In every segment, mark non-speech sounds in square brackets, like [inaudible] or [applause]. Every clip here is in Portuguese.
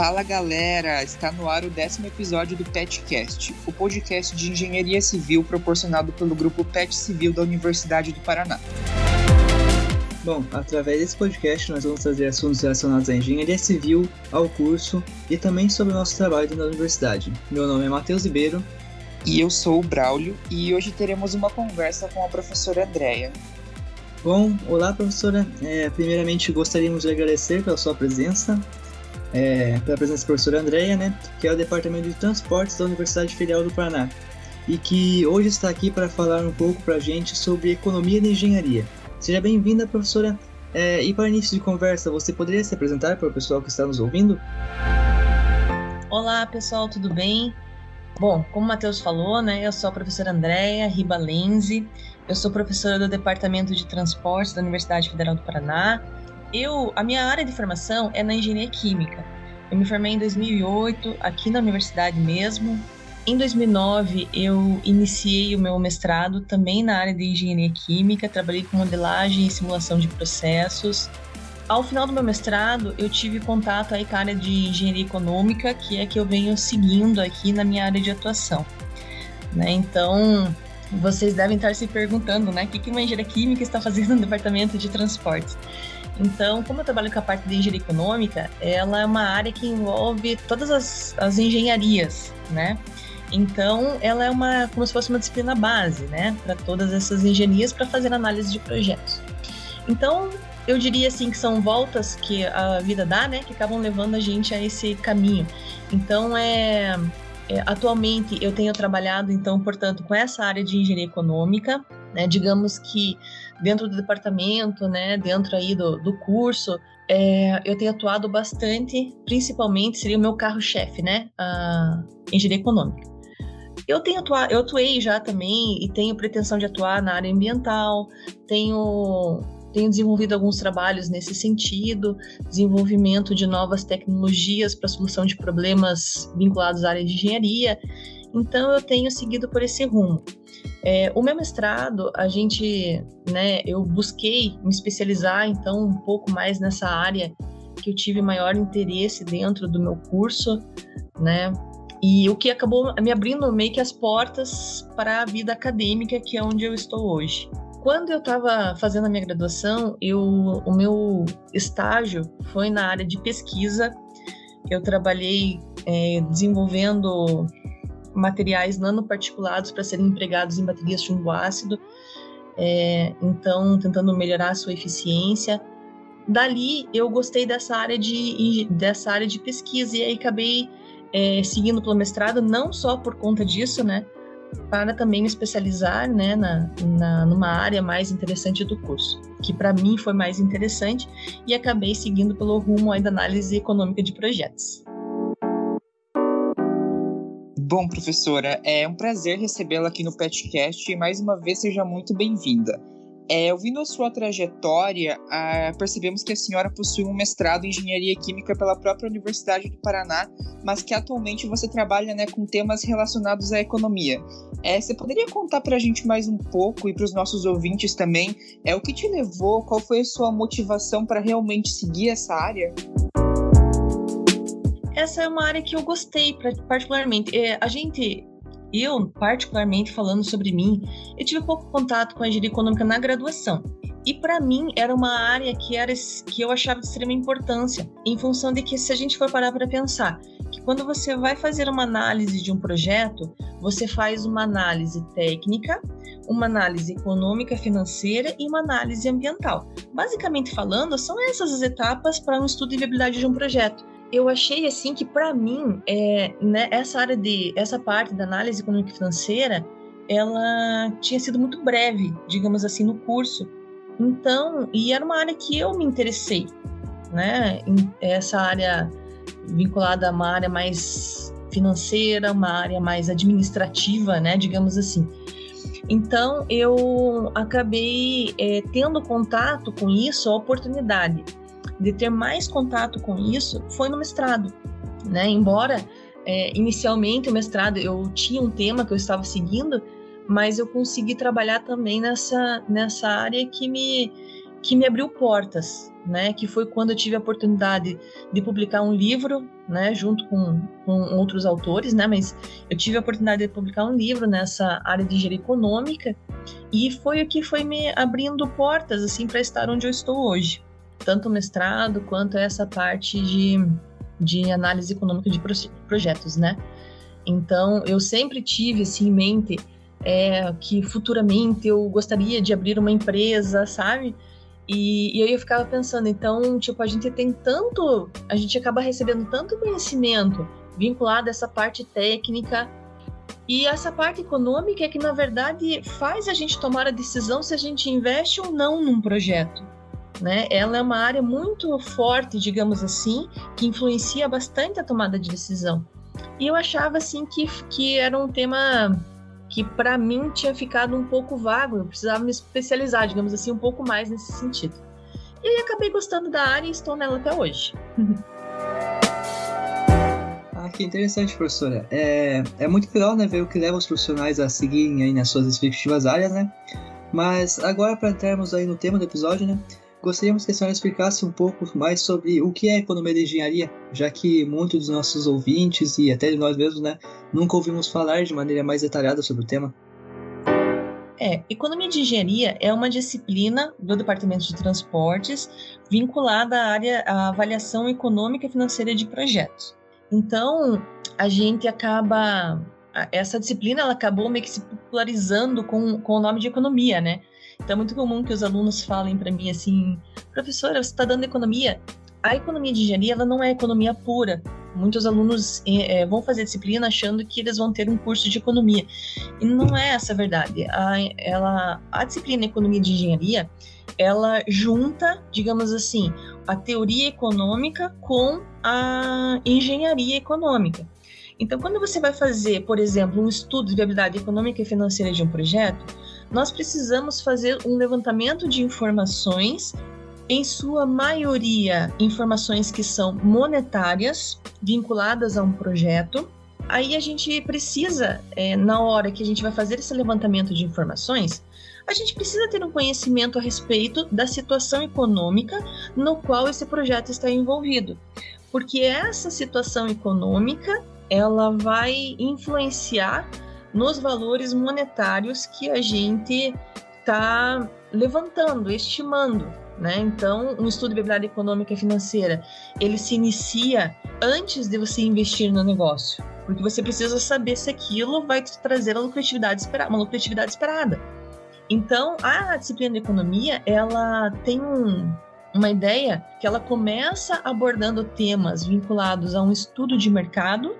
Fala galera, está no ar o décimo episódio do PetCast, o podcast de engenharia civil proporcionado pelo grupo PET Civil da Universidade do Paraná. Bom, através desse podcast nós vamos trazer assuntos relacionados à engenharia civil, ao curso e também sobre o nosso trabalho na universidade. Meu nome é Matheus Ribeiro. E eu sou o Braulio, e hoje teremos uma conversa com a professora Andréia. Bom, olá professora. É, primeiramente gostaríamos de agradecer pela sua presença é, pela presença da professora Andréia, né, que é o Departamento de Transportes da Universidade Federal do Paraná, e que hoje está aqui para falar um pouco para a gente sobre economia de engenharia. Seja bem-vinda, professora. É, e para início de conversa, você poderia se apresentar para o pessoal que está nos ouvindo? Olá, pessoal, tudo bem? Bom, como o Matheus falou, né, eu sou a professora Andréia Ribalenzi, eu sou professora do Departamento de Transportes da Universidade Federal do Paraná, eu, a minha área de formação é na engenharia química. Eu me formei em 2008 aqui na universidade mesmo. Em 2009 eu iniciei o meu mestrado também na área de engenharia química, trabalhei com modelagem e simulação de processos. Ao final do meu mestrado, eu tive contato aí com a área de engenharia econômica, que é que eu venho seguindo aqui na minha área de atuação. Né? Então, vocês devem estar se perguntando, né, o que uma engenharia química está fazendo no departamento de transportes? Então, como eu trabalho com a parte de engenharia econômica, ela é uma área que envolve todas as, as engenharias, né? Então, ela é uma como se fosse uma disciplina base, né, para todas essas engenharias para fazer análise de projetos. Então, eu diria assim que são voltas que a vida dá, né, que acabam levando a gente a esse caminho. Então, é, é atualmente eu tenho trabalhado então, portanto, com essa área de engenharia econômica, né? Digamos que dentro do departamento, né, dentro aí do, do curso, é, eu tenho atuado bastante, principalmente seria o meu carro-chefe, né, a engenharia econômica. Eu tenho atuado, eu atuei já também e tenho pretensão de atuar na área ambiental, tenho tenho desenvolvido alguns trabalhos nesse sentido, desenvolvimento de novas tecnologias para solução de problemas vinculados à área de engenharia. Então eu tenho seguido por esse rumo. É, o meu mestrado, a gente, né, eu busquei me especializar então um pouco mais nessa área que eu tive maior interesse dentro do meu curso, né? E o que acabou me abrindo meio que as portas para a vida acadêmica, que é onde eu estou hoje. Quando eu estava fazendo a minha graduação, eu, o meu estágio foi na área de pesquisa. Eu trabalhei é, desenvolvendo materiais nanoparticulados para serem empregados em baterias chumbo ácido, é, então tentando melhorar a sua eficiência. Dali eu gostei dessa área de, dessa área de pesquisa e aí acabei é, seguindo pelo mestrado, não só por conta disso, né, para também me especializar né, na, na, numa área mais interessante do curso, que para mim foi mais interessante, e acabei seguindo pelo rumo aí da análise econômica de projetos. Bom, professora, é um prazer recebê-la aqui no PetCast e mais uma vez seja muito bem-vinda. É, ouvindo a sua trajetória, ah, percebemos que a senhora possui um mestrado em engenharia química pela própria Universidade do Paraná, mas que atualmente você trabalha né, com temas relacionados à economia. É, você poderia contar para a gente mais um pouco e para os nossos ouvintes também é, o que te levou, qual foi a sua motivação para realmente seguir essa área? Essa é uma área que eu gostei particularmente. É, a gente, eu particularmente falando sobre mim, eu tive pouco contato com a engenharia econômica na graduação. E para mim era uma área que era que eu achava de extrema importância, em função de que se a gente for parar para pensar, que quando você vai fazer uma análise de um projeto, você faz uma análise técnica, uma análise econômica, financeira e uma análise ambiental. Basicamente falando, são essas as etapas para um estudo de viabilidade de um projeto eu achei assim que para mim é, né, essa área de essa parte da análise econômica e financeira ela tinha sido muito breve digamos assim no curso. Então e era uma área que eu me interessei né essa área vinculada a uma área mais financeira uma área mais administrativa né digamos assim. Então eu acabei é, tendo contato com isso a oportunidade de ter mais contato com isso foi no mestrado, né? Embora é, inicialmente o mestrado eu tinha um tema que eu estava seguindo, mas eu consegui trabalhar também nessa nessa área que me que me abriu portas, né? Que foi quando eu tive a oportunidade de publicar um livro, né? Junto com, com outros autores, né? Mas eu tive a oportunidade de publicar um livro nessa área de engenharia econômica e foi o que foi me abrindo portas, assim, para estar onde eu estou hoje. Tanto o mestrado quanto essa parte de, de análise econômica de projetos, né? Então, eu sempre tive, assim, em mente é, que futuramente eu gostaria de abrir uma empresa, sabe? E, e aí eu ficava pensando, então, tipo, a gente tem tanto, a gente acaba recebendo tanto conhecimento vinculado a essa parte técnica e essa parte econômica é que, na verdade, faz a gente tomar a decisão se a gente investe ou não num projeto. Né? Ela é uma área muito forte, digamos assim, que influencia bastante a tomada de decisão. E eu achava assim que, que era um tema que para mim tinha ficado um pouco vago, eu precisava me especializar, digamos assim, um pouco mais nesse sentido. E aí acabei gostando da área e estou nela até hoje. [laughs] ah, que interessante, professora. É, é muito legal né, ver o que leva os profissionais a seguirem aí nas suas respectivas áreas, né? Mas agora, para entrarmos aí no tema do episódio, né? Gostaríamos que a senhora explicasse um pouco mais sobre o que é economia de engenharia, já que muitos dos nossos ouvintes e até de nós mesmos, né, nunca ouvimos falar de maneira mais detalhada sobre o tema. É, economia de engenharia é uma disciplina do Departamento de Transportes vinculada à área à avaliação econômica e financeira de projetos. Então, a gente acaba essa disciplina ela acabou meio que se popularizando com, com o nome de economia, né? Então é muito comum que os alunos falem para mim assim, professora, você está dando economia? A economia de engenharia ela não é economia pura. Muitos alunos é, vão fazer disciplina achando que eles vão ter um curso de economia. E não é essa a verdade. A, ela, a disciplina Economia de Engenharia, ela junta, digamos assim, a teoria econômica com a engenharia econômica. Então, quando você vai fazer, por exemplo, um estudo de viabilidade econômica e financeira de um projeto, nós precisamos fazer um levantamento de informações, em sua maioria, informações que são monetárias, vinculadas a um projeto. Aí a gente precisa, é, na hora que a gente vai fazer esse levantamento de informações, a gente precisa ter um conhecimento a respeito da situação econômica no qual esse projeto está envolvido. Porque essa situação econômica, ela vai influenciar nos valores monetários que a gente está levantando, estimando. Né? Então, um estudo de viabilidade econômica e financeira, ele se inicia antes de você investir no negócio, porque você precisa saber se aquilo vai te trazer a lucratividade esperada, uma lucratividade esperada. Então, a disciplina de economia, ela tem um, uma ideia que ela começa abordando temas vinculados a um estudo de mercado,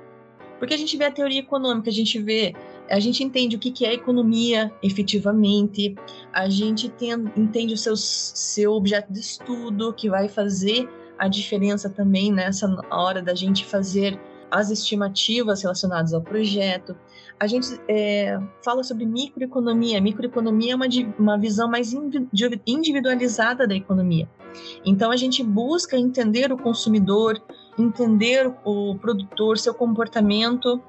porque a gente vê a teoria econômica, a gente vê a gente entende o que é economia efetivamente, a gente tem, entende o seu, seu objeto de estudo, que vai fazer a diferença também nessa hora da gente fazer as estimativas relacionadas ao projeto. A gente é, fala sobre microeconomia. Microeconomia é uma, uma visão mais individualizada da economia. Então, a gente busca entender o consumidor, entender o produtor, seu comportamento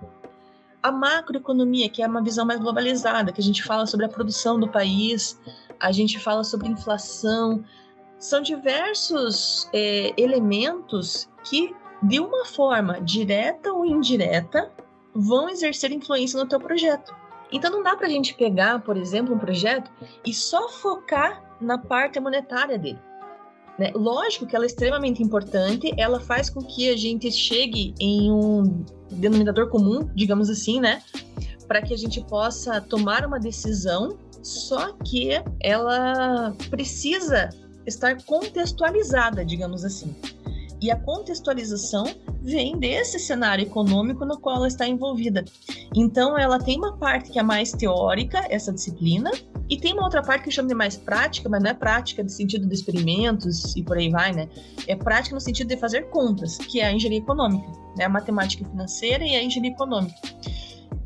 a macroeconomia, que é uma visão mais globalizada, que a gente fala sobre a produção do país, a gente fala sobre inflação, são diversos é, elementos que, de uma forma direta ou indireta, vão exercer influência no teu projeto. Então não dá para a gente pegar, por exemplo, um projeto e só focar na parte monetária dele. Né? Lógico que ela é extremamente importante, ela faz com que a gente chegue em um denominador comum, digamos assim, né? Para que a gente possa tomar uma decisão, só que ela precisa estar contextualizada, digamos assim. E a contextualização vem desse cenário econômico no qual ela está envolvida. Então, ela tem uma parte que é mais teórica, essa disciplina, e tem uma outra parte que eu chamo de mais prática, mas não é prática no sentido de experimentos e por aí vai, né? É prática no sentido de fazer contas, que é a engenharia econômica, né? A matemática financeira e a engenharia econômica.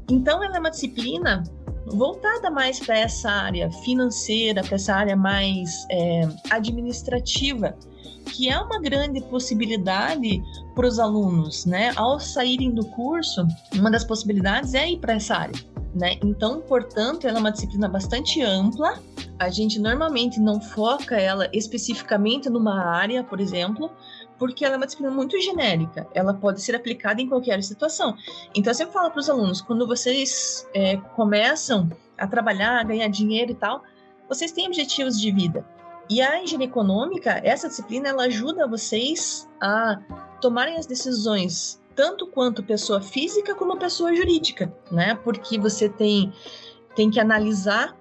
Então, ela é uma disciplina voltada mais para essa área financeira, para essa área mais é, administrativa, que é uma grande possibilidade para os alunos, né? Ao saírem do curso, uma das possibilidades é ir para essa área né? Então, portanto, ela é uma disciplina bastante ampla. A gente normalmente não foca ela especificamente numa área, por exemplo, porque ela é uma disciplina muito genérica. Ela pode ser aplicada em qualquer situação. Então, eu sempre falo para os alunos, quando vocês é, começam a trabalhar, a ganhar dinheiro e tal, vocês têm objetivos de vida. E a engenharia econômica, essa disciplina, ela ajuda vocês a tomarem as decisões tanto quanto pessoa física como pessoa jurídica, né? Porque você tem tem que analisar,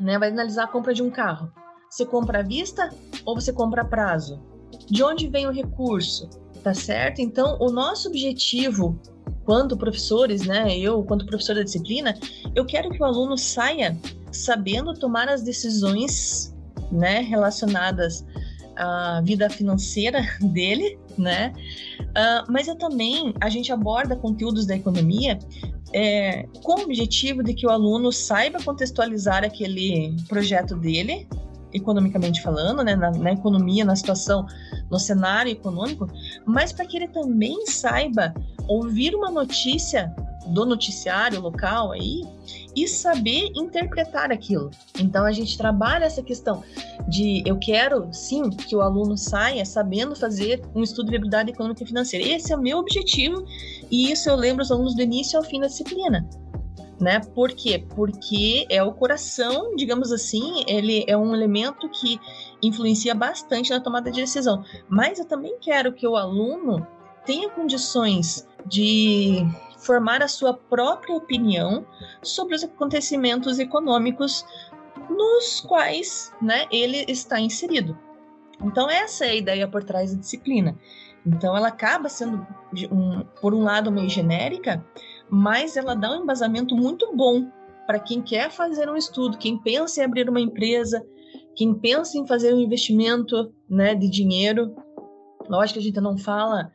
né? Vai analisar a compra de um carro. Você compra à vista ou você compra a prazo? De onde vem o recurso? Tá certo? Então, o nosso objetivo, quanto professores, né? Eu, quanto professor da disciplina, eu quero que o aluno saia sabendo tomar as decisões, né? Relacionadas à vida financeira [laughs] dele, né? Uh, mas eu também, a gente aborda conteúdos da economia é, com o objetivo de que o aluno saiba contextualizar aquele projeto dele, economicamente falando, né, na, na economia, na situação, no cenário econômico, mas para que ele também saiba ouvir uma notícia do noticiário local aí e saber interpretar aquilo. Então a gente trabalha essa questão de eu quero sim que o aluno saia sabendo fazer um estudo de viabilidade econômica e financeira. Esse é o meu objetivo e isso eu lembro os alunos do início ao fim da disciplina. Né? Por quê? Porque é o coração, digamos assim, ele é um elemento que influencia bastante na tomada de decisão. Mas eu também quero que o aluno tenha condições de formar a sua própria opinião sobre os acontecimentos econômicos nos quais né, ele está inserido. Então, essa é a ideia por trás da disciplina. Então, ela acaba sendo, um, por um lado, meio genérica, mas ela dá um embasamento muito bom para quem quer fazer um estudo, quem pensa em abrir uma empresa, quem pensa em fazer um investimento né, de dinheiro. Lógico que a gente não fala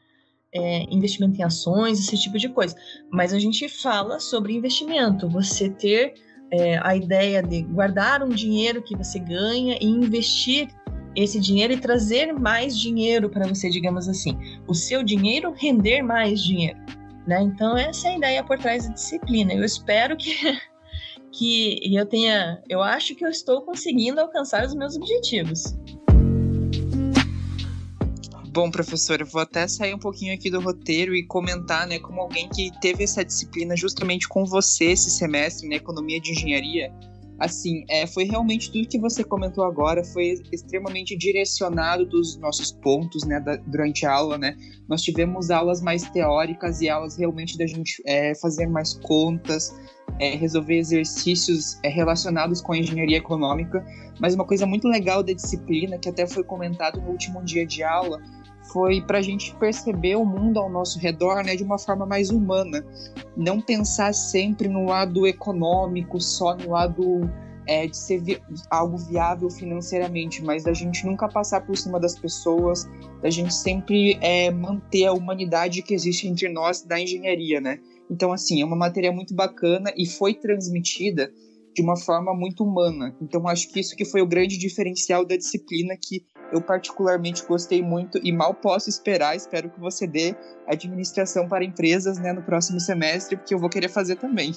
é, investimento em ações, esse tipo de coisa. Mas a gente fala sobre investimento, você ter é, a ideia de guardar um dinheiro que você ganha e investir esse dinheiro e trazer mais dinheiro para você, digamos assim. O seu dinheiro render mais dinheiro. Né? Então, essa é a ideia por trás da disciplina. Eu espero que, [laughs] que eu tenha. Eu acho que eu estou conseguindo alcançar os meus objetivos. Bom, professor, eu vou até sair um pouquinho aqui do roteiro e comentar, né, como alguém que teve essa disciplina justamente com você esse semestre, né, Economia de Engenharia. Assim, é, foi realmente tudo que você comentou agora, foi extremamente direcionado dos nossos pontos, né, da, durante a aula, né. Nós tivemos aulas mais teóricas e aulas realmente da gente é, fazer mais contas, é, resolver exercícios é, relacionados com a engenharia econômica. Mas uma coisa muito legal da disciplina, que até foi comentado no último dia de aula, foi para a gente perceber o mundo ao nosso redor né, de uma forma mais humana. Não pensar sempre no lado econômico, só no lado é, de ser vi algo viável financeiramente, mas da gente nunca passar por cima das pessoas, da gente sempre é, manter a humanidade que existe entre nós da engenharia, né? Então, assim, é uma matéria muito bacana e foi transmitida de uma forma muito humana. Então, acho que isso que foi o grande diferencial da disciplina que eu particularmente gostei muito e mal posso esperar, espero que você dê administração para empresas né, no próximo semestre, porque eu vou querer fazer também.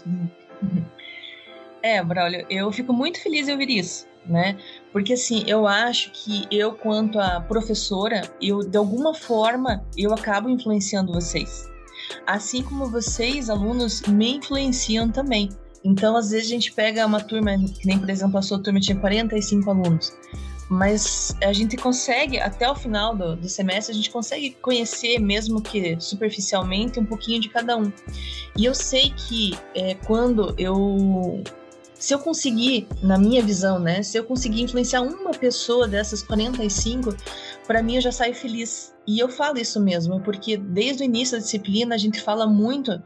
É, Braulio, eu fico muito feliz em ouvir isso, né? Porque assim, eu acho que eu, quanto a professora, eu de alguma forma eu acabo influenciando vocês. Assim como vocês, alunos, me influenciam também. Então, às vezes a gente pega uma turma, que nem por exemplo a sua turma tinha 45 alunos mas a gente consegue, até o final do, do, semestre, a gente consegue conhecer, mesmo que superficialmente, um pouquinho de cada um. E eu sei que é, quando eu. Se eu conseguir, na minha visão, né? Se eu conseguir influenciar uma pessoa dessas 45, para mim eu já saio feliz. E eu falo isso mesmo, porque desde o início da disciplina a gente fala muito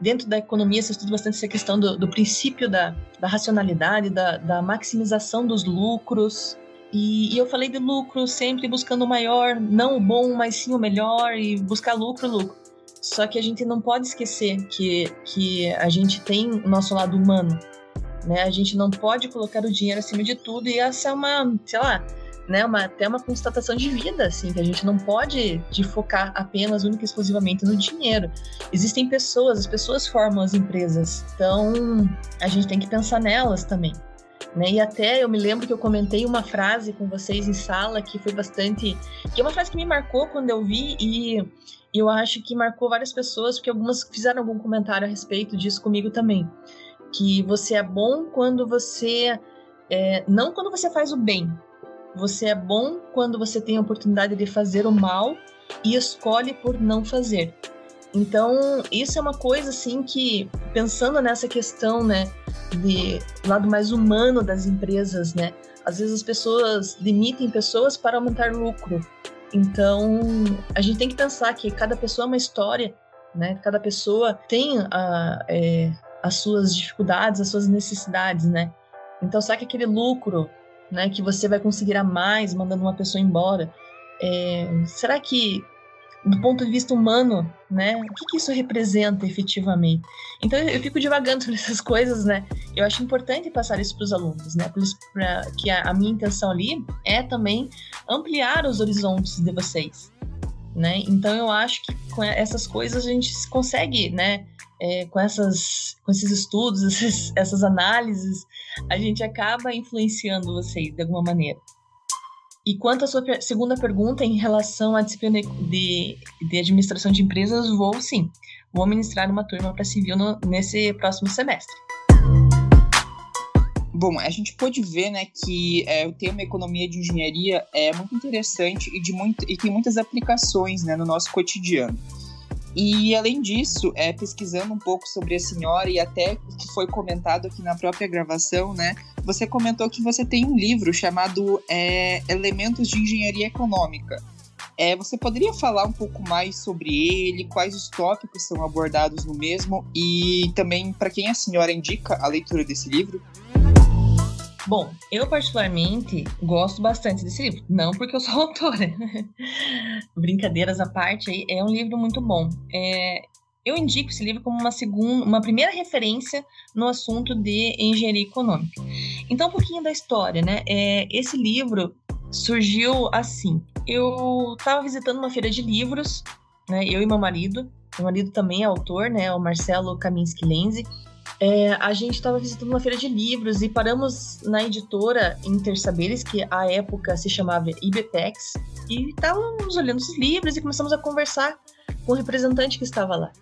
dentro da economia se estuda bastante essa questão do, do princípio da, da racionalidade, da, da, maximização dos lucros, e, e, eu falei de lucro, sempre buscando o maior, não o bom, mas sim o melhor, e buscar lucro, lucro. Só que a gente não pode esquecer que, que a gente tem o nosso lado humano. Né? A gente não pode colocar o dinheiro acima de tudo, e essa é uma, sei lá, né, uma, até uma constatação de vida, assim, que a gente não pode de focar apenas, única e exclusivamente no dinheiro. Existem pessoas, as pessoas formam as empresas, então a gente tem que pensar nelas também. Né? E até eu me lembro que eu comentei uma frase com vocês em sala que foi bastante. que é uma frase que me marcou quando eu vi e eu acho que marcou várias pessoas, porque algumas fizeram algum comentário a respeito disso comigo também. Que você é bom quando você. É, não quando você faz o bem, você é bom quando você tem a oportunidade de fazer o mal e escolhe por não fazer. Então, isso é uma coisa assim que, pensando nessa questão, né, de lado mais humano das empresas, né, às vezes as pessoas limitem pessoas para aumentar lucro. Então, a gente tem que pensar que cada pessoa é uma história, né, cada pessoa tem a, é, as suas dificuldades, as suas necessidades, né. Então, será que aquele lucro né, que você vai conseguir a mais mandando uma pessoa embora. É, será que, do ponto de vista humano, né, o que, que isso representa efetivamente? Então eu, fico divagando [laughs] sobre essas coisas, né? Eu acho importante passar isso para os alunos, né? Pra, que a, a minha intenção ali é também ampliar os horizontes de vocês, né? Então eu acho que com essas coisas a gente consegue, né? é, com, essas, com esses estudos, [laughs] esses, essas análises, a gente acaba influenciando vocês de alguma maneira. E quanto à sua segunda pergunta em relação à disciplina de, de administração de empresas, vou sim. Vou ministrar uma turma para civil no, nesse próximo semestre. Bom, a gente pode ver né, que é, o tema economia de engenharia é muito interessante e, de muito, e tem muitas aplicações né, no nosso cotidiano. E além disso, é, pesquisando um pouco sobre a senhora e até o que foi comentado aqui na própria gravação, né? Você comentou que você tem um livro chamado é, Elementos de Engenharia Econômica. É, você poderia falar um pouco mais sobre ele, quais os tópicos são abordados no mesmo e também para quem a senhora indica a leitura desse livro? Bom, eu particularmente gosto bastante desse livro. Não porque eu sou [laughs] autora. Brincadeiras à parte, aí, é um livro muito bom. É, eu indico esse livro como uma segunda, uma primeira referência no assunto de engenharia econômica. Então, um pouquinho da história, né? É, esse livro surgiu assim. Eu estava visitando uma feira de livros, né? Eu e meu marido. Meu marido também é autor, né? O Marcelo Kaminski Lenzi é, a gente estava visitando uma feira de livros e paramos na editora Intersaberes, que à época se chamava IBPEX, e estávamos olhando os livros e começamos a conversar com o representante que estava lá.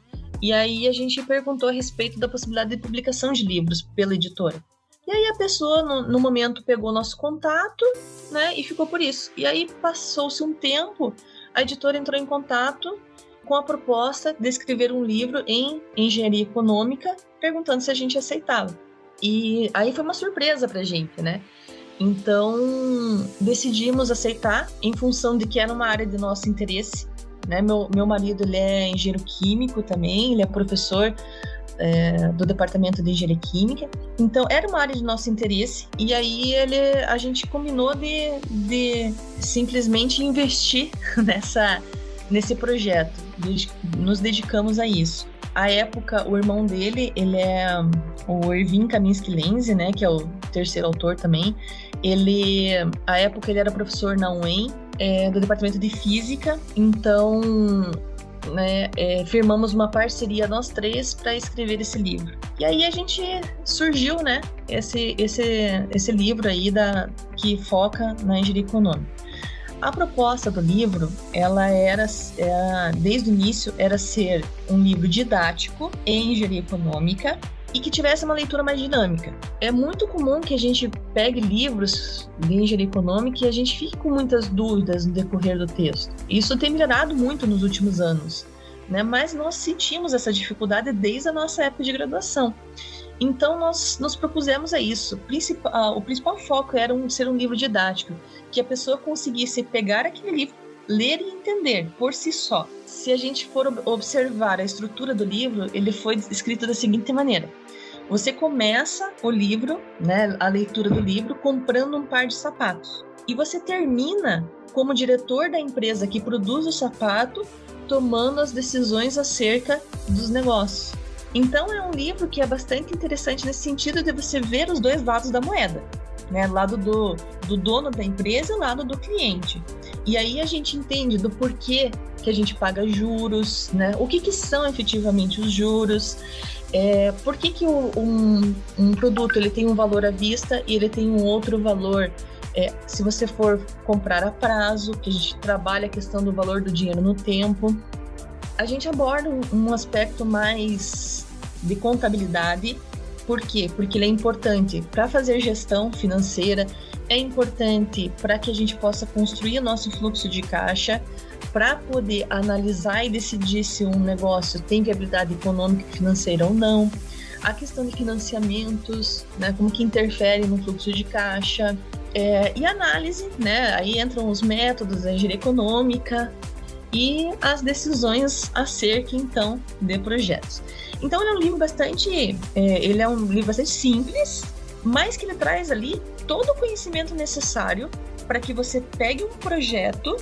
E aí a gente perguntou a respeito da possibilidade de publicação de livros pela editora. E aí a pessoa, no, no momento, pegou nosso contato, né, e ficou por isso. E aí passou-se um tempo, a editora entrou em contato com a proposta de escrever um livro em engenharia econômica, perguntando se a gente aceitava. E aí foi uma surpresa pra gente, né? Então decidimos aceitar em função de que era uma área de nosso interesse. Né? Meu, meu marido ele é engenheiro químico também, ele é professor é, do departamento de engenharia química. Então era uma área de nosso interesse e aí ele, a gente combinou de, de simplesmente investir [laughs] nessa nesse projeto. Nos dedicamos a isso. A época, o irmão dele, ele é o Irving Kaminsky Lenzi, né, que é o terceiro autor também. Ele, a época, ele era professor na UEM, é, do departamento de física. Então, né, é, firmamos uma parceria nós três para escrever esse livro. E aí a gente surgiu, né, esse esse esse livro aí da que foca na engenharia econômica. A proposta do livro, ela era, era, desde o início, era ser um livro didático em engenharia econômica e que tivesse uma leitura mais dinâmica. É muito comum que a gente pegue livros de engenharia econômica e a gente fique com muitas dúvidas no decorrer do texto. Isso tem melhorado muito nos últimos anos, né? mas nós sentimos essa dificuldade desde a nossa época de graduação. Então nós nos propusemos a isso. o principal foco era um, ser um livro didático, que a pessoa conseguisse pegar aquele livro, ler e entender por si só. Se a gente for observar a estrutura do livro, ele foi escrito da seguinte maneira: você começa o livro, né, a leitura do livro, comprando um par de sapatos. E você termina como diretor da empresa que produz o sapato, tomando as decisões acerca dos negócios. Então é um livro que é bastante interessante nesse sentido de você ver os dois lados da moeda. né? Lado do, do dono da empresa e lado do cliente. E aí a gente entende do porquê que a gente paga juros, né? O que, que são efetivamente os juros? É, por que, que um, um produto ele tem um valor à vista e ele tem um outro valor é, se você for comprar a prazo, que a gente trabalha a questão do valor do dinheiro no tempo, a gente aborda um, aspecto mais de contabilidade. Por quê? Porque ele é importante para fazer gestão financeira, é importante para que a gente possa construir nosso fluxo de caixa, para poder analisar e decidir se um negócio tem viabilidade econômica e financeira ou não. A questão de financiamentos, né, como que interfere no fluxo de caixa, é, e análise, né? Aí entram os métodos, a engenharia econômica e as decisões acerca, então, de projetos. Então, ele é um livro bastante, é, ele é um livro bastante simples, mas que ele traz ali todo o conhecimento necessário para que você pegue um projeto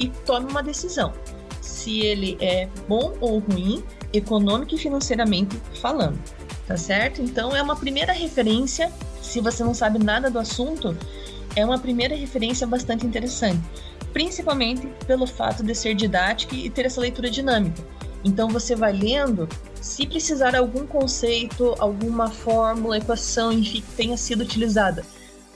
e tome uma decisão, se ele é bom ou ruim, econômico e financeiramente falando, tá certo? Então, é uma primeira referência se você não sabe nada do assunto, é uma primeira referência bastante interessante, principalmente pelo fato de ser didático e ter essa leitura dinâmica. Então você vai lendo, se precisar algum conceito, alguma fórmula, equação, enfim, que tenha sido utilizada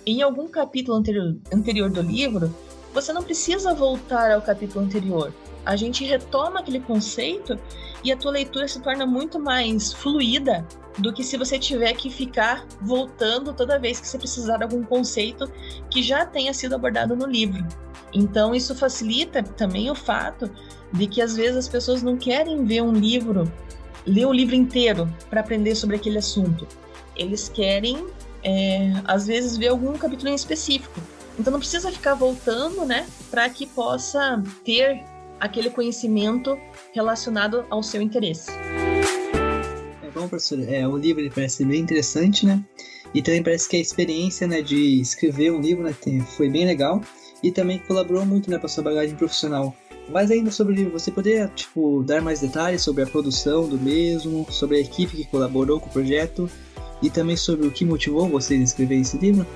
em algum capítulo anterior, anterior do livro, você não precisa voltar ao capítulo anterior. A gente retoma aquele conceito e a tua leitura se torna muito mais fluida do que se você tiver que ficar voltando toda vez que você precisar de algum conceito que já tenha sido abordado no livro. Então, isso facilita também o fato de que às vezes as pessoas não querem ver um livro, ler o livro inteiro para aprender sobre aquele assunto. Eles querem, é, às vezes, ver algum capítulo em específico. Então, não precisa ficar voltando, né, para que possa ter aquele conhecimento relacionado ao seu interesse. Bom, professor, é, o livro parece bem interessante, né? E também parece que a experiência né, de escrever um livro né, foi bem legal e também colaborou muito né, para sua bagagem profissional. Mas ainda sobre o livro, você poderia tipo, dar mais detalhes sobre a produção do mesmo, sobre a equipe que colaborou com o projeto e também sobre o que motivou você a escrever esse livro?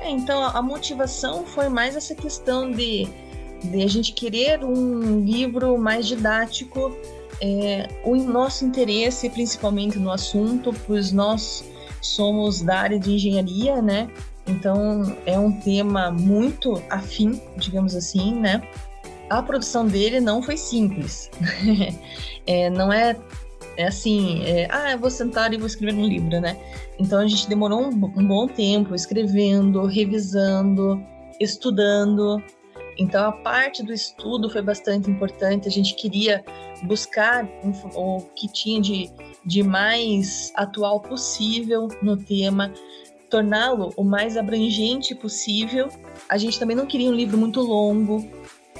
É, então, a motivação foi mais essa questão de, de a gente querer um livro mais didático é, o nosso interesse, principalmente no assunto, pois nós somos da área de engenharia, né? Então é um tema muito afim, digamos assim, né? A produção dele não foi simples. [laughs] é, não é, é assim, é, ah, eu vou sentar e vou escrever um livro, né? Então a gente demorou um, um bom tempo escrevendo, revisando, estudando, então, a parte do estudo foi bastante importante. A gente queria buscar o que tinha de, de mais atual possível no tema, torná-lo o mais abrangente possível. A gente também não queria um livro muito longo,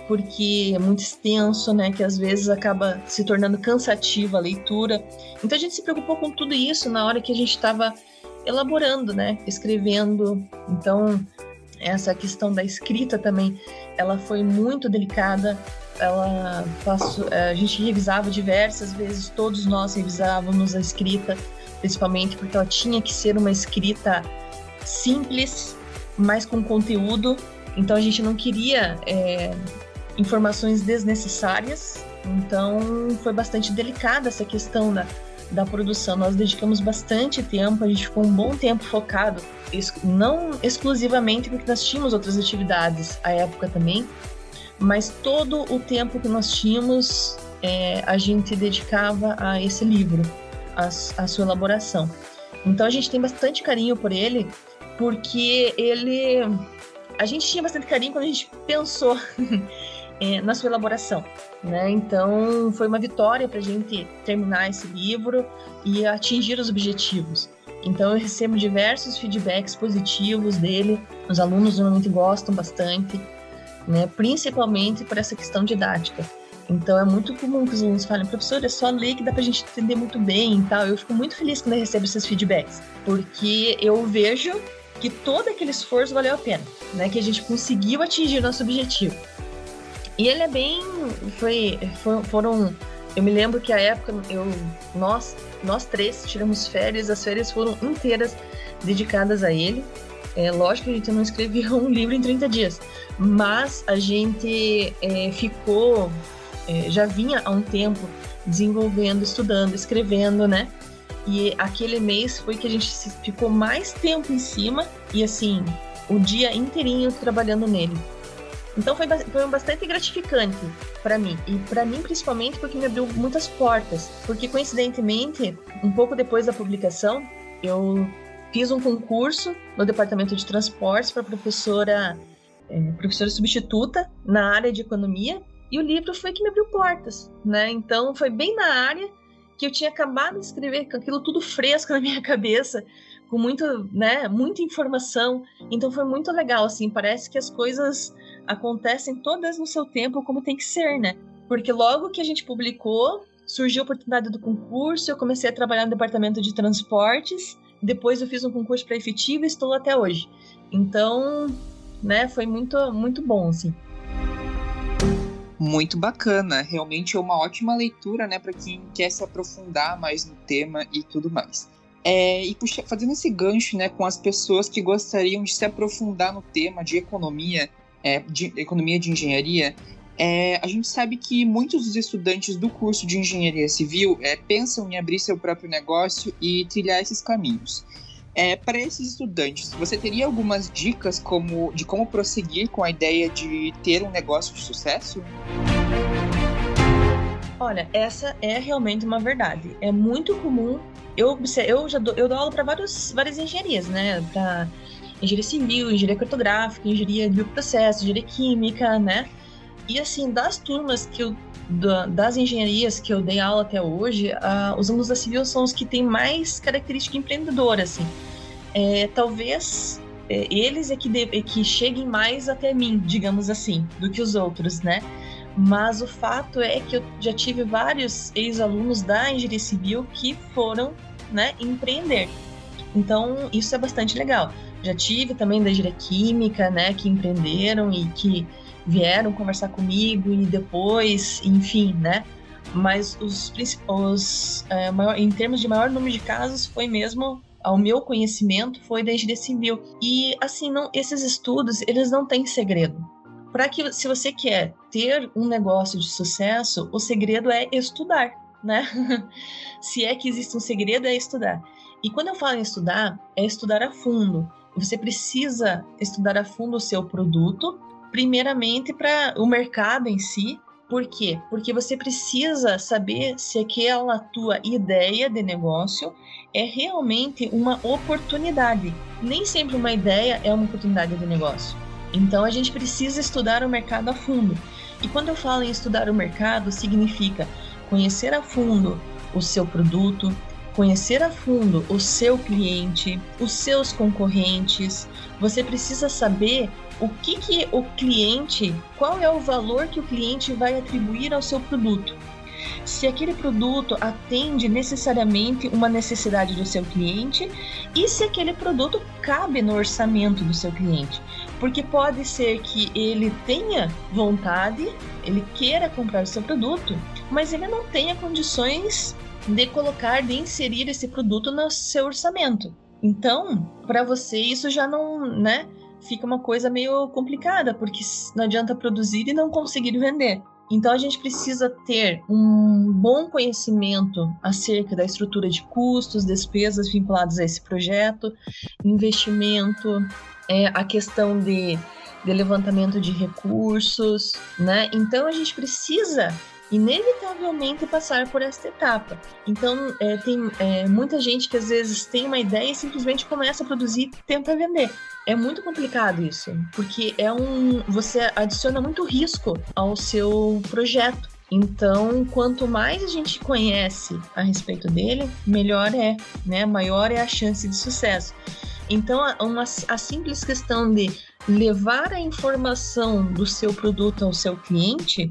porque é muito extenso, né? Que às vezes acaba se tornando cansativa a leitura. Então, a gente se preocupou com tudo isso na hora que a gente estava elaborando, né? Escrevendo. Então, essa questão da escrita também, ela foi muito delicada. Ela passou, eh, a gente revisava diversas vezes, todos nós revisávamos a escrita, principalmente porque ela tinha que ser uma escrita simples, mas com conteúdo. Então a gente não queria é, informações desnecessárias. Então foi bastante delicada essa questão da, da produção. Nós dedicamos bastante tempo, a gente ficou um bom tempo focado, não exclusivamente porque nós tínhamos outras atividades à época também, mas todo o tempo que nós tínhamos é, a gente dedicava a esse livro, a, a sua elaboração. Então a gente tem bastante carinho por ele, porque ele. A gente tinha bastante carinho quando a gente pensou é, [laughs] na sua elaboração. Né? Então, foi uma vitória para a gente terminar esse livro e atingir os objetivos. Então, eu recebo diversos feedbacks positivos dele, os alunos normalmente gostam bastante, né? principalmente por essa questão didática. Então, é muito comum que os alunos falem, professor, é só ler que dá para a gente entender muito bem e tal. Eu fico muito feliz quando eu recebo esses feedbacks, porque eu vejo que todo aquele esforço valeu a pena, né? que a gente conseguiu atingir nosso objetivo. E ele é bem. Foi, foram. Eu me lembro que a época eu, nós, nós três tiramos férias, as férias foram inteiras dedicadas a ele. É lógico que a gente não escreveu [laughs] um livro em 30 dias, mas a gente é, ficou, é, já vinha há um tempo desenvolvendo, estudando, escrevendo, né? E aquele mês foi que a gente ficou mais tempo em cima e assim, o dia inteirinho trabalhando nele. Então foi, foi bastante gratificante para mim. E para mim, principalmente, porque me abriu muitas portas. Porque, coincidentemente, um pouco depois da publicação, eu fiz um concurso no departamento de transportes para professora, é, professora substituta na área de economia. E o livro foi que me abriu portas, né? Então foi bem na área que eu tinha acabado de escrever, com aquilo tudo fresco na minha cabeça, com muito, né, muita informação. Então foi muito legal, assim, parece que as coisas acontecem todas no seu tempo como tem que ser, né? Porque logo que a gente publicou, surgiu a oportunidade do concurso, eu comecei a trabalhar no departamento de transportes, depois eu fiz um concurso para efetivo e estou até hoje. Então, né, foi muito muito bom, assim. Muito bacana, realmente é uma ótima leitura, né, para quem quer se aprofundar mais no tema e tudo mais. É, e puxa, fazendo esse gancho, né, com as pessoas que gostariam de se aprofundar no tema de economia, é, de economia de engenharia, é, a gente sabe que muitos dos estudantes do curso de engenharia civil é, pensam em abrir seu próprio negócio e trilhar esses caminhos. É, para esses estudantes, você teria algumas dicas como, de como prosseguir com a ideia de ter um negócio de sucesso? Olha, essa é realmente uma verdade. É muito comum. Eu, eu já dou, eu dou aula para várias engenharias, né? Para engenharia civil, engenharia cartográfica, engenharia de bioprocesso, engenharia química, né? E assim, das turmas que eu das engenharias que eu dei aula até hoje, os alunos da civil são os que têm mais característica empreendedora, assim. É, talvez é, eles é que, de, é que cheguem mais até mim, digamos assim, do que os outros, né? Mas o fato é que eu já tive vários ex-alunos da engenharia civil que foram, né, empreender. Então, isso é bastante legal. Já tive também da engenharia química, né, que empreenderam e que vieram conversar comigo e depois, enfim, né? Mas os, os é, maior, em termos de maior número de casos foi mesmo ao meu conhecimento foi engenharia civil. E assim não esses estudos eles não têm segredo. Para que se você quer ter um negócio de sucesso o segredo é estudar né? [laughs] Se é que existe um segredo é estudar. E quando eu falo em estudar é estudar a fundo. Você precisa estudar a fundo o seu produto, primeiramente para o mercado em si. Por quê? Porque você precisa saber se aquela tua ideia de negócio é realmente uma oportunidade. Nem sempre uma ideia é uma oportunidade de negócio. Então a gente precisa estudar o mercado a fundo. E quando eu falo em estudar o mercado, significa conhecer a fundo o seu produto, conhecer a fundo o seu cliente, os seus concorrentes. Você precisa saber o que, que o cliente, qual é o valor que o cliente vai atribuir ao seu produto. Se aquele produto atende necessariamente uma necessidade do seu cliente e se aquele produto cabe no orçamento do seu cliente. Porque pode ser que ele tenha vontade, ele queira comprar o seu produto, mas ele não tenha condições de colocar, de inserir esse produto no seu orçamento. Então, para você isso já não, né, fica uma coisa meio complicada, porque não adianta produzir e não conseguir vender. Então a gente precisa ter um bom conhecimento acerca da estrutura de custos, despesas vinculadas a esse projeto, investimento, é, a questão de, de levantamento de recursos, né? Então a gente precisa inevitavelmente passar por essa etapa. Então, é, tem é, muita gente que às vezes tem uma ideia e simplesmente começa a produzir e tenta vender. É muito complicado isso, porque é um você adiciona muito risco ao seu projeto. Então, quanto mais a gente conhece a respeito dele, melhor é, né? Maior é a chance de sucesso. Então, uma, a simples questão de levar a informação do seu produto ao seu cliente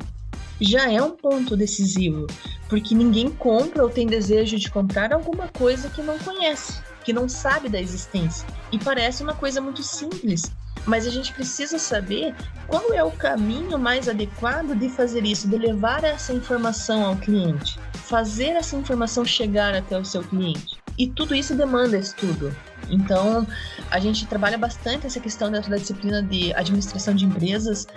já é um ponto decisivo, porque ninguém compra ou tem desejo de comprar alguma coisa que não conhece, que não sabe da existência. E parece uma coisa muito simples, mas a gente precisa saber qual é o caminho mais adequado de fazer isso, de levar essa informação ao cliente, fazer essa informação chegar até o seu cliente. E tudo isso demanda estudo. Então, a gente trabalha bastante essa questão dentro da disciplina de administração de empresas,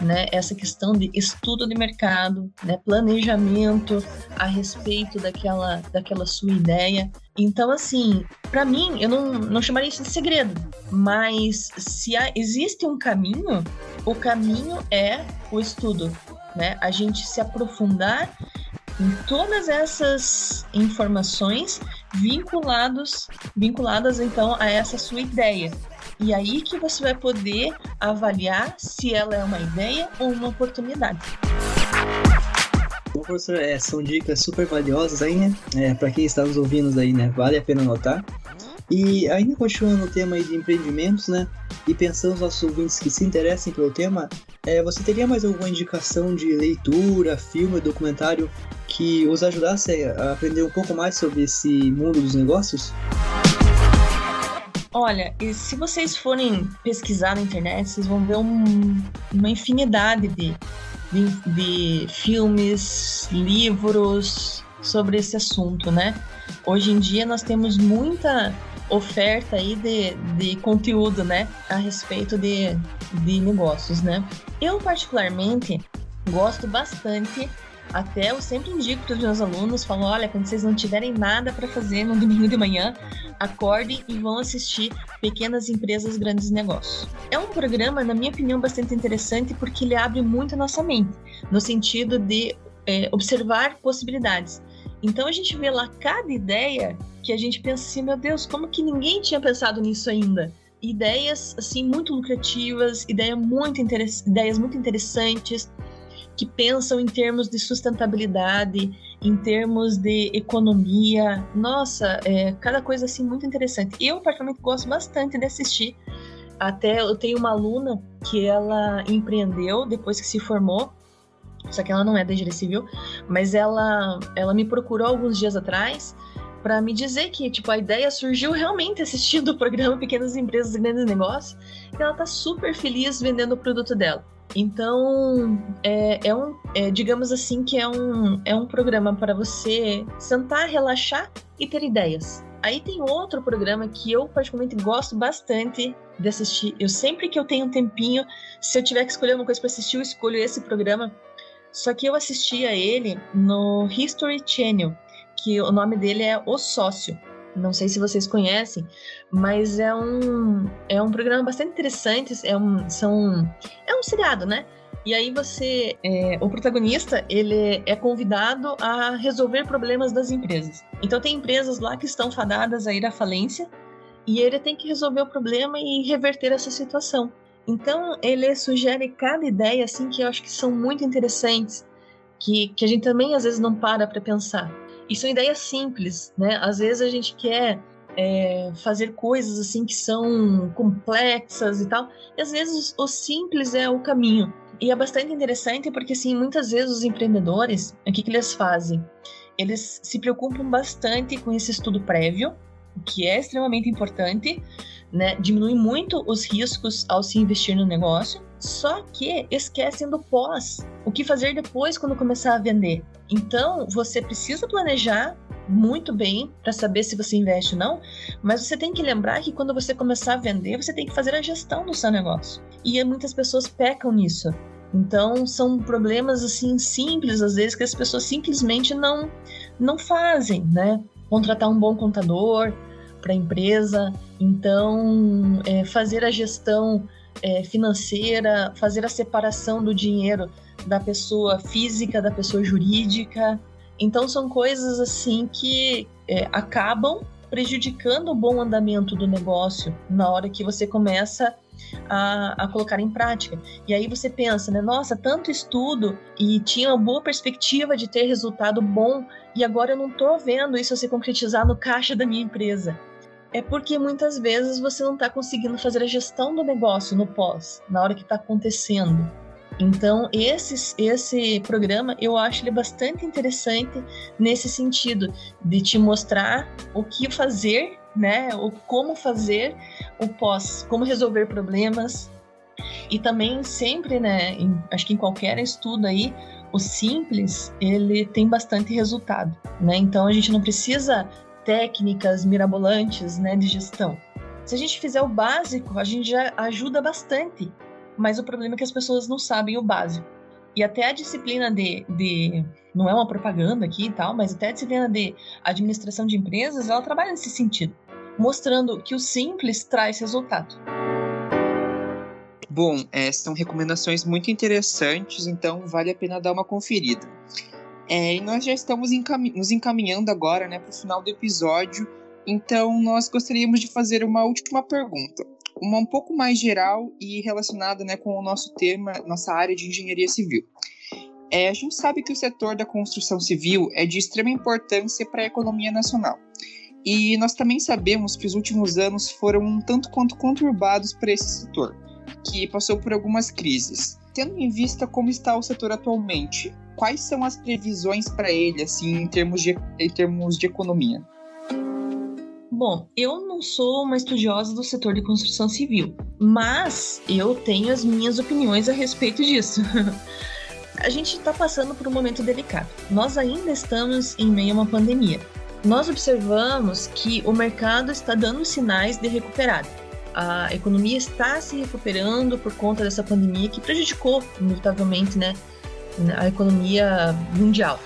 né? Essa questão de estudo de mercado, né? Planejamento a respeito daquela, daquela sua ideia. Então, assim, para mim, eu não, não chamaria isso de segredo, mas se há, existe um caminho, o caminho é o estudo, né? A gente se aprofundar em todas essas informações vinculados, vinculadas então a essa sua ideia. E aí que você vai poder avaliar se ela é uma ideia ou uma oportunidade. Bom, professor, é, são dicas super valiosas aí, né? É, para quem está nos ouvindo aí, né? Vale a pena notar. E ainda continuando no tema de empreendimentos, né? E pensando nos nossos ouvintes que se interessem pelo tema, é, você teria mais alguma indicação de leitura, filme, documentário que os ajudasse a aprender um pouco mais sobre esse mundo dos negócios? Olha, se vocês forem pesquisar na internet, vocês vão ver um, uma infinidade de, de, de filmes, livros sobre esse assunto, né? Hoje em dia nós temos muita oferta aí de, de conteúdo, né, a respeito de, de negócios, né. Eu, particularmente, gosto bastante até eu sempre indico para os meus alunos, falo, olha, quando vocês não tiverem nada para fazer no domingo de manhã, acordem e vão assistir Pequenas Empresas, Grandes Negócios. É um programa, na minha opinião, bastante interessante porque ele abre muito a nossa mente, no sentido de é, observar possibilidades. Então a gente vê lá cada ideia que a gente pensa assim, meu Deus, como que ninguém tinha pensado nisso ainda? Ideias assim muito lucrativas, ideia muito ideias muito interessantes que pensam em termos de sustentabilidade, em termos de economia. Nossa, é, cada coisa assim muito interessante. Eu particularmente gosto bastante de assistir. Até eu tenho uma aluna que ela empreendeu depois que se formou só que ela não é da engenharia civil, mas ela, ela me procurou alguns dias atrás para me dizer que tipo a ideia surgiu realmente assistindo o programa Pequenas Empresas Grandes Negócios e ela tá super feliz vendendo o produto dela. Então é, é um é, digamos assim que é um, é um programa para você sentar, relaxar e ter ideias. Aí tem outro programa que eu particularmente gosto bastante de assistir. Eu sempre que eu tenho um tempinho, se eu tiver que escolher uma coisa para assistir, eu escolho esse programa só que eu assisti a ele no History Channel, que o nome dele é O Sócio. Não sei se vocês conhecem, mas é um, é um programa bastante interessante. É um, são, é um seriado, né? E aí você, é, o protagonista, ele é convidado a resolver problemas das empresas. Então tem empresas lá que estão fadadas a ir à falência e ele tem que resolver o problema e reverter essa situação. Então, ele sugere cada ideia assim que eu acho que são muito interessantes, que, que a gente também às vezes não para para pensar. E são ideias simples, né? Às vezes a gente quer é, fazer coisas assim que são complexas e tal, e às vezes o simples é o caminho. E é bastante interessante porque assim, muitas vezes os empreendedores, o que, que eles fazem? Eles se preocupam bastante com esse estudo prévio, o que é extremamente importante, né? Diminui muito os riscos ao se investir no negócio, só que esquecem do pós, o que fazer depois quando começar a vender. Então, você precisa planejar muito bem para saber se você investe ou não, mas você tem que lembrar que quando você começar a vender, você tem que fazer a gestão do seu negócio. E muitas pessoas pecam nisso. Então, são problemas assim simples às vezes que as pessoas simplesmente não não fazem, né? Contratar um bom contador, para a empresa. Então, é, fazer a gestão é, financeira, fazer a separação do dinheiro da pessoa física da pessoa jurídica. Então, são coisas assim que é, acabam prejudicando o bom andamento do negócio na hora que você começa a, a, colocar em prática. E aí você pensa, né? Nossa, tanto estudo e tinha uma boa perspectiva de ter resultado bom e agora eu não estou vendo isso se concretizar no caixa da minha empresa é porque muitas vezes você não está conseguindo fazer a gestão do negócio no pós, na hora que está acontecendo. Então, esse, esse programa eu acho ele bastante interessante nesse sentido, de te mostrar o que fazer, né? O como fazer o pós, como resolver problemas. E também sempre, né? Em, acho que em qualquer estudo aí, o simples ele tem bastante resultado, né? Então a gente não precisa técnicas mirabolantes né, de gestão. Se a gente fizer o básico, a gente já ajuda bastante. Mas o problema é que as pessoas não sabem o básico. E até a disciplina de, de não é uma propaganda aqui e tal, mas até a disciplina de administração de empresas, ela trabalha nesse sentido, mostrando que o simples traz resultado. Bom, é, são recomendações muito interessantes, então vale a pena dar uma conferida. É, e nós já estamos nos encaminhando agora né, para o final do episódio, então nós gostaríamos de fazer uma última pergunta, uma um pouco mais geral e relacionada né, com o nosso tema, nossa área de engenharia civil. É, a gente sabe que o setor da construção civil é de extrema importância para a economia nacional. E nós também sabemos que os últimos anos foram um tanto quanto conturbados para esse setor, que passou por algumas crises. Tendo em vista como está o setor atualmente, quais são as previsões para ele, assim, em termos de, em termos de economia? Bom, eu não sou uma estudiosa do setor de construção civil, mas eu tenho as minhas opiniões a respeito disso. [laughs] a gente está passando por um momento delicado. Nós ainda estamos em meio a uma pandemia. Nós observamos que o mercado está dando sinais de recuperada. A economia está se recuperando por conta dessa pandemia que prejudicou, inevitavelmente, né, a economia mundial.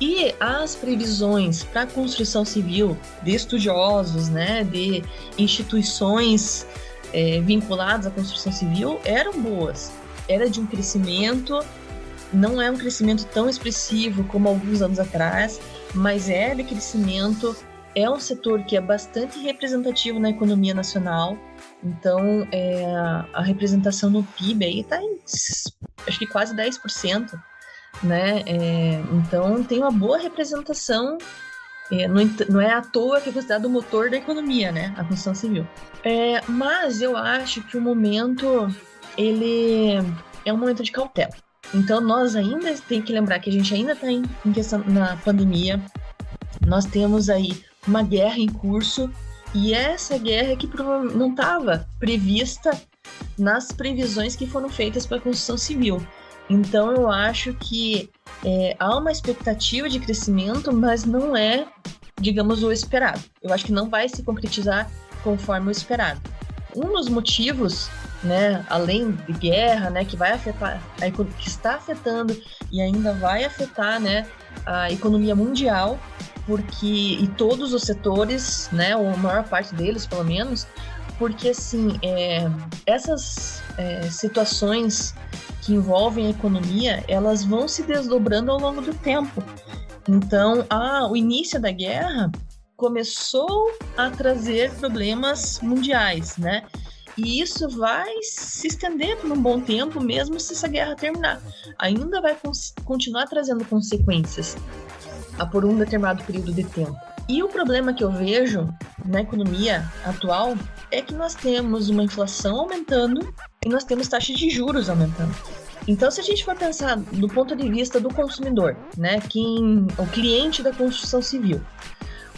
E as previsões para a construção civil de estudiosos, né, de instituições é, vinculadas à construção civil eram boas. Era de um crescimento não é um crescimento tão expressivo como alguns anos atrás, mas é de crescimento. É um setor que é bastante representativo na economia nacional. Então, é, a representação no PIB aí está em acho que quase 10%. Né? É, então, tem uma boa representação. É, não, não, é à toa que é considerado o motor da economia, né? A construção civil. É, mas eu acho que o momento ele é um momento de cautela. Então nós ainda tem que lembrar que a gente ainda está em, em questão na pandemia. Nós temos aí uma guerra em curso e essa guerra que não estava prevista nas previsões que foram feitas para a construção civil. Então eu acho que é, há uma expectativa de crescimento, mas não é, digamos, o esperado. Eu acho que não vai se concretizar conforme o esperado. Um dos motivos né, além de guerra, né, que vai afetar, que está afetando e ainda vai afetar, né, a economia mundial, porque e todos os setores, né, ou a maior parte deles, pelo menos, porque assim, é, essas é, situações que envolvem a economia, elas vão se desdobrando ao longo do tempo. Então, o início da guerra começou a trazer problemas mundiais, né? E isso vai se estender por um bom tempo, mesmo se essa guerra terminar. Ainda vai continuar trazendo consequências por um determinado período de tempo. E o problema que eu vejo na economia atual é que nós temos uma inflação aumentando e nós temos taxas de juros aumentando. Então, se a gente for pensar do ponto de vista do consumidor, né, quem, o cliente da construção civil,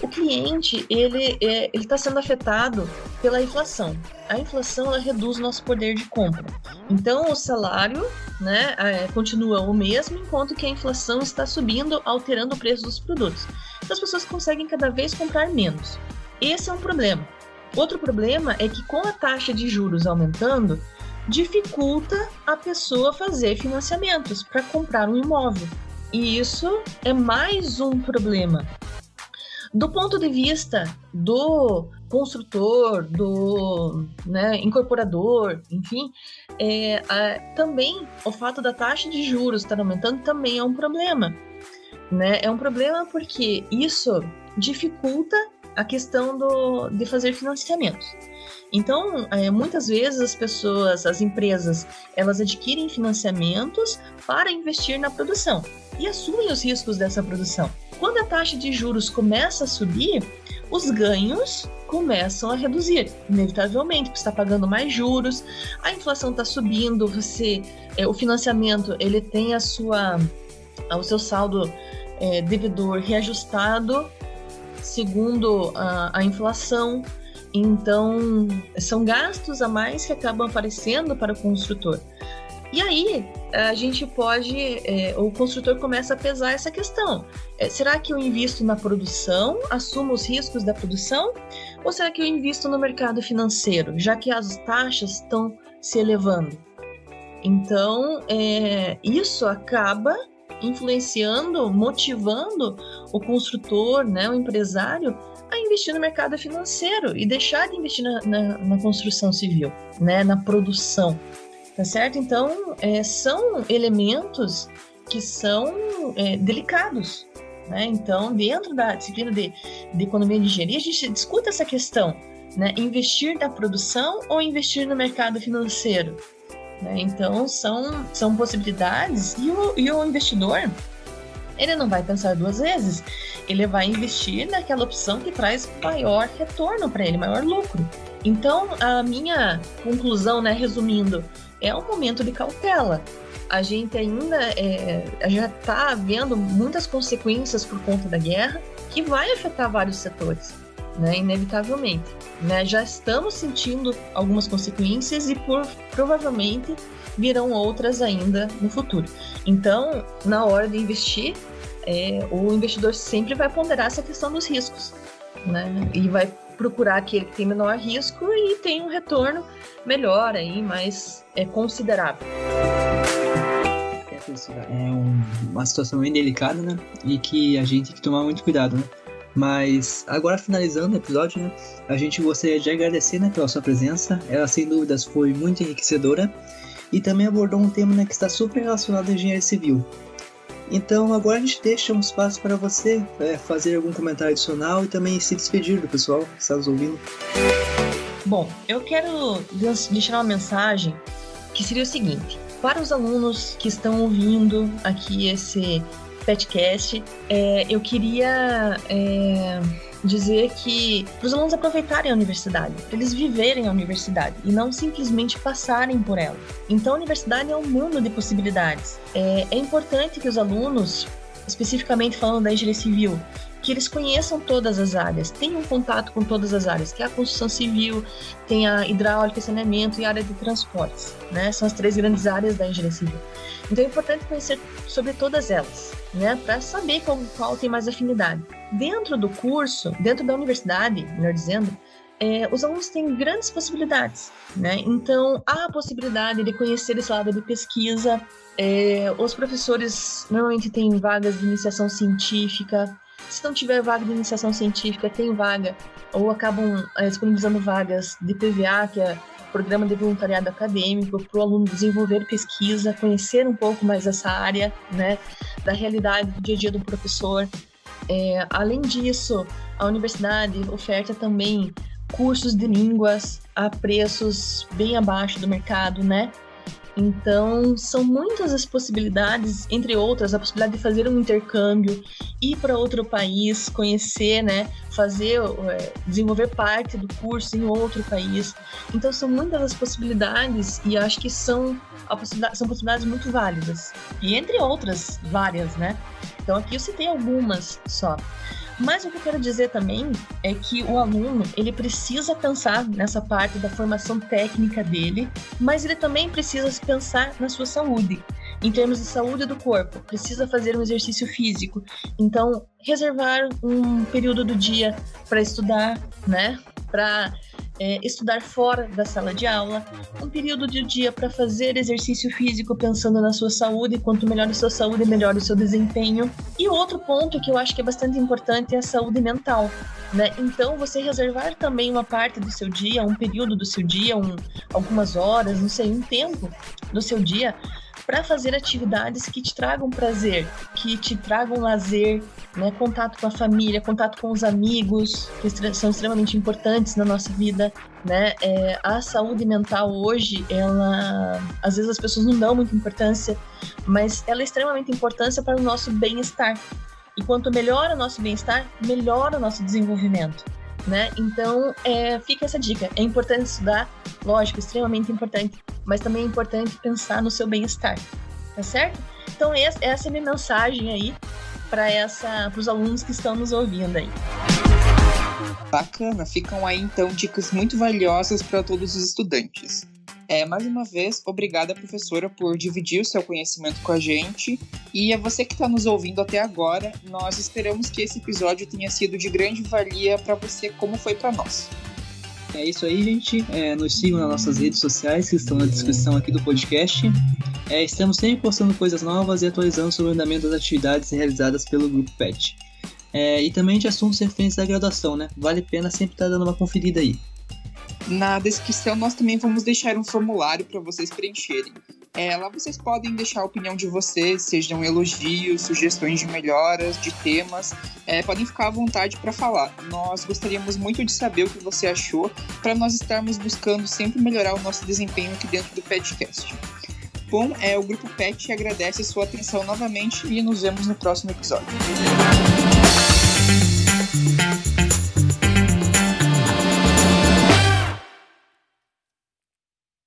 o cliente ele é, está sendo afetado pela inflação. A inflação ela reduz o nosso poder de compra. Então o salário, né, é, continua o mesmo enquanto que a inflação está subindo, alterando o preço dos produtos. As pessoas conseguem cada vez comprar menos. Esse é um problema. Outro problema é que com a taxa de juros aumentando, dificulta a pessoa fazer financiamentos para comprar um imóvel. E isso é mais um problema do ponto de vista do construtor, do né, incorporador, enfim, é, a, também o fato da taxa de juros estar aumentando também é um problema. Né? É um problema porque isso dificulta a questão do, de fazer financiamentos. Então, é, muitas vezes as pessoas, as empresas, elas adquirem financiamentos para investir na produção e assumem os riscos dessa produção. Quando a taxa de juros começa a subir, os ganhos começam a reduzir, inevitavelmente, porque está pagando mais juros, a inflação está subindo, você, é, o financiamento ele tem a sua, o seu saldo é, devedor reajustado segundo a, a inflação. Então, são gastos a mais que acabam aparecendo para o construtor. E aí a gente pode, é, o construtor começa a pesar essa questão. É, será que eu invisto na produção, assumo os riscos da produção, ou será que eu invisto no mercado financeiro, já que as taxas estão se elevando? Então, é, isso acaba influenciando, motivando o construtor, né, o empresário, a investir no mercado financeiro e deixar de investir na, na, na construção civil, né, na produção tá certo? Então, é, são elementos que são é, delicados, né? Então, dentro da disciplina de, de economia de engenharia, a gente discute essa questão, né? Investir na produção ou investir no mercado financeiro? Né? Então, são, são possibilidades e o, e o investidor, ele não vai pensar duas vezes, ele vai investir naquela opção que traz maior retorno para ele, maior lucro. Então, a minha conclusão, né, resumindo, é um momento de cautela. A gente ainda é, já está vendo muitas consequências por conta da guerra que vai afetar vários setores, né, inevitavelmente. Né? Já estamos sentindo algumas consequências e por provavelmente virão outras ainda no futuro. Então, na hora de investir, é, o investidor sempre vai ponderar essa questão dos riscos, né? E vai procurar aquele que tem menor risco e tem um retorno melhor aí, mais é, considerável. É, é um, uma situação bem delicada, né? E que a gente tem que tomar muito cuidado, né? Mas agora finalizando o episódio, né, a gente gostaria de agradecer né, pela sua presença. Ela sem dúvidas foi muito enriquecedora e também abordou um tema né, que está super relacionado à engenharia civil, então agora a gente deixa um espaço para você é, fazer algum comentário adicional e também se despedir do pessoal que está nos ouvindo. Bom, eu quero deixar uma mensagem que seria o seguinte: para os alunos que estão ouvindo aqui esse podcast, é, eu queria é, dizer que para os alunos aproveitarem a universidade, para eles viverem a universidade e não simplesmente passarem por ela. Então, a universidade é um mundo de possibilidades. É, é importante que os alunos, especificamente falando da engenharia civil, que eles conheçam todas as áreas, tenham contato com todas as áreas, que é a construção civil, tem a hidráulica, saneamento e a área de transportes, né? São as três grandes áreas da engenharia civil. Então é importante conhecer sobre todas elas, né? Para saber qual, qual tem mais afinidade. Dentro do curso, dentro da universidade, melhor dizendo, é, os alunos têm grandes possibilidades, né? Então, há a possibilidade de conhecer esse lado de pesquisa. É, os professores normalmente têm vagas de iniciação científica, se não tiver vaga de iniciação científica, tem vaga, ou acabam é, disponibilizando vagas de PVA, que é Programa de Voluntariado Acadêmico, para o aluno desenvolver pesquisa, conhecer um pouco mais essa área, né, da realidade do dia a dia do professor. É, além disso, a universidade oferta também cursos de línguas a preços bem abaixo do mercado, né? Então, são muitas as possibilidades, entre outras, a possibilidade de fazer um intercâmbio, ir para outro país, conhecer, né, fazer, é, desenvolver parte do curso em outro país. Então, são muitas as possibilidades e acho que são, possibilidade, são possibilidades muito válidas. E entre outras, várias, né? Então, aqui eu citei algumas só. Mas o que eu quero dizer também é que o aluno ele precisa pensar nessa parte da formação técnica dele, mas ele também precisa pensar na sua saúde. Em termos de saúde do corpo, precisa fazer um exercício físico. Então, reservar um período do dia para estudar, né? Para é, estudar fora da sala de aula, um período de dia para fazer exercício físico pensando na sua saúde, quanto melhor a sua saúde, melhor o seu desempenho. E outro ponto que eu acho que é bastante importante é a saúde mental. Né? Então, você reservar também uma parte do seu dia, um período do seu dia, um, algumas horas, não sei, um tempo do seu dia para fazer atividades que te tragam prazer, que te tragam lazer, né? contato com a família, contato com os amigos, que são extremamente importantes na nossa vida. Né? É, a saúde mental hoje, ela às vezes as pessoas não dão muita importância, mas ela é extremamente importante para o nosso bem-estar. E quanto melhor o nosso bem-estar, melhor o nosso desenvolvimento né? Então, é, fica essa dica. É importante estudar, lógico, extremamente importante, mas também é importante pensar no seu bem-estar, tá certo? Então, essa, é a minha mensagem aí para essa, os alunos que estão nos ouvindo aí. Bacana, ficam aí então dicas muito valiosas para todos os estudantes. É, mais uma vez, obrigada, professora, por dividir o seu conhecimento com a gente. E a você que está nos ouvindo até agora, nós esperamos que esse episódio tenha sido de grande valia para você, como foi para nós. É isso aí, gente. É, nos sigam nas nossas redes sociais que estão na descrição aqui do podcast. É, estamos sempre postando coisas novas e atualizando sobre o andamento das atividades realizadas pelo Grupo PET. É, e também de assuntos referentes à graduação, né? Vale a pena sempre estar dando uma conferida aí. Na descrição nós também vamos deixar um formulário para vocês preencherem. É, lá vocês podem deixar a opinião de vocês, sejam elogios, sugestões de melhoras, de temas. É, podem ficar à vontade para falar. Nós gostaríamos muito de saber o que você achou, para nós estarmos buscando sempre melhorar o nosso desempenho aqui dentro do podcast. Bom, é, o Grupo PET agradece sua atenção novamente e nos vemos no próximo episódio.